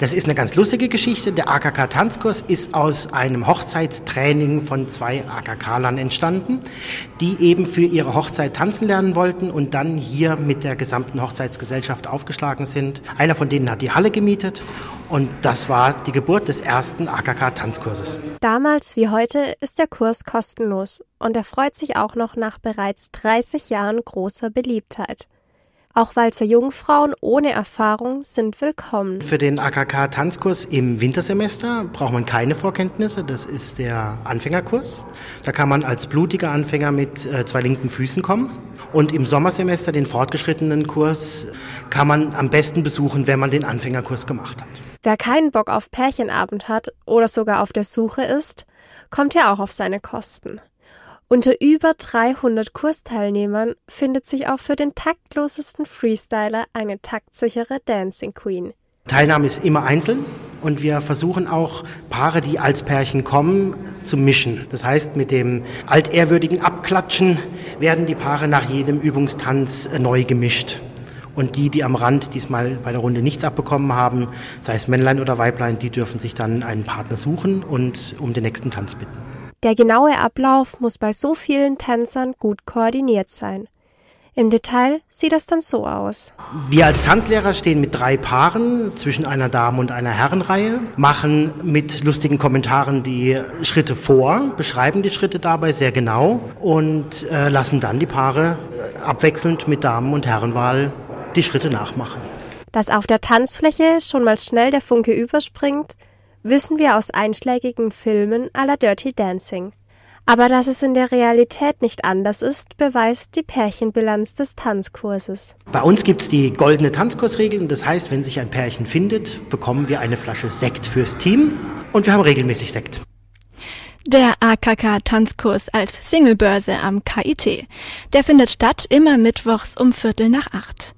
Das ist eine ganz lustige Geschichte. Der AKK-Tanzkurs ist aus einem Hochzeitstraining von zwei AKK-Lern entstanden, die eben für ihre Hochzeit tanzen lernen wollten und dann hier mit der gesamten Hochzeitsgesellschaft aufgeschlagen sind. Einer von denen hat die Halle gemietet und das war die Geburt des ersten AKK-Tanzkurses. Damals wie heute ist der Kurs kostenlos und er freut sich auch noch nach bereits 30 Jahren großer Beliebtheit. Auch Walzer Jungfrauen ohne Erfahrung sind willkommen. Für den AKK-Tanzkurs im Wintersemester braucht man keine Vorkenntnisse. Das ist der Anfängerkurs. Da kann man als blutiger Anfänger mit äh, zwei linken Füßen kommen. Und im Sommersemester, den fortgeschrittenen Kurs, kann man am besten besuchen, wenn man den Anfängerkurs gemacht hat. Wer keinen Bock auf Pärchenabend hat oder sogar auf der Suche ist, kommt ja auch auf seine Kosten. Unter über 300 Kursteilnehmern findet sich auch für den taktlosesten Freestyler eine taktsichere Dancing Queen. Teilnahme ist immer einzeln und wir versuchen auch Paare, die als Pärchen kommen, zu mischen. Das heißt, mit dem altehrwürdigen Abklatschen werden die Paare nach jedem Übungstanz neu gemischt. Und die, die am Rand diesmal bei der Runde nichts abbekommen haben, sei es Männlein oder Weiblein, die dürfen sich dann einen Partner suchen und um den nächsten Tanz bitten. Der genaue Ablauf muss bei so vielen Tänzern gut koordiniert sein. Im Detail sieht das dann so aus. Wir als Tanzlehrer stehen mit drei Paaren zwischen einer Damen- und einer Herrenreihe, machen mit lustigen Kommentaren die Schritte vor, beschreiben die Schritte dabei sehr genau und äh, lassen dann die Paare abwechselnd mit Damen- und Herrenwahl die Schritte nachmachen. Dass auf der Tanzfläche schon mal schnell der Funke überspringt, wissen wir aus einschlägigen Filmen aller Dirty Dancing. Aber dass es in der Realität nicht anders ist, beweist die Pärchenbilanz des Tanzkurses. Bei uns gibt es die goldene Tanzkursregel. Das heißt, wenn sich ein Pärchen findet, bekommen wir eine Flasche Sekt fürs Team und wir haben regelmäßig Sekt. Der AKK-Tanzkurs als Singlebörse am KIT. Der findet statt immer mittwochs um Viertel nach acht.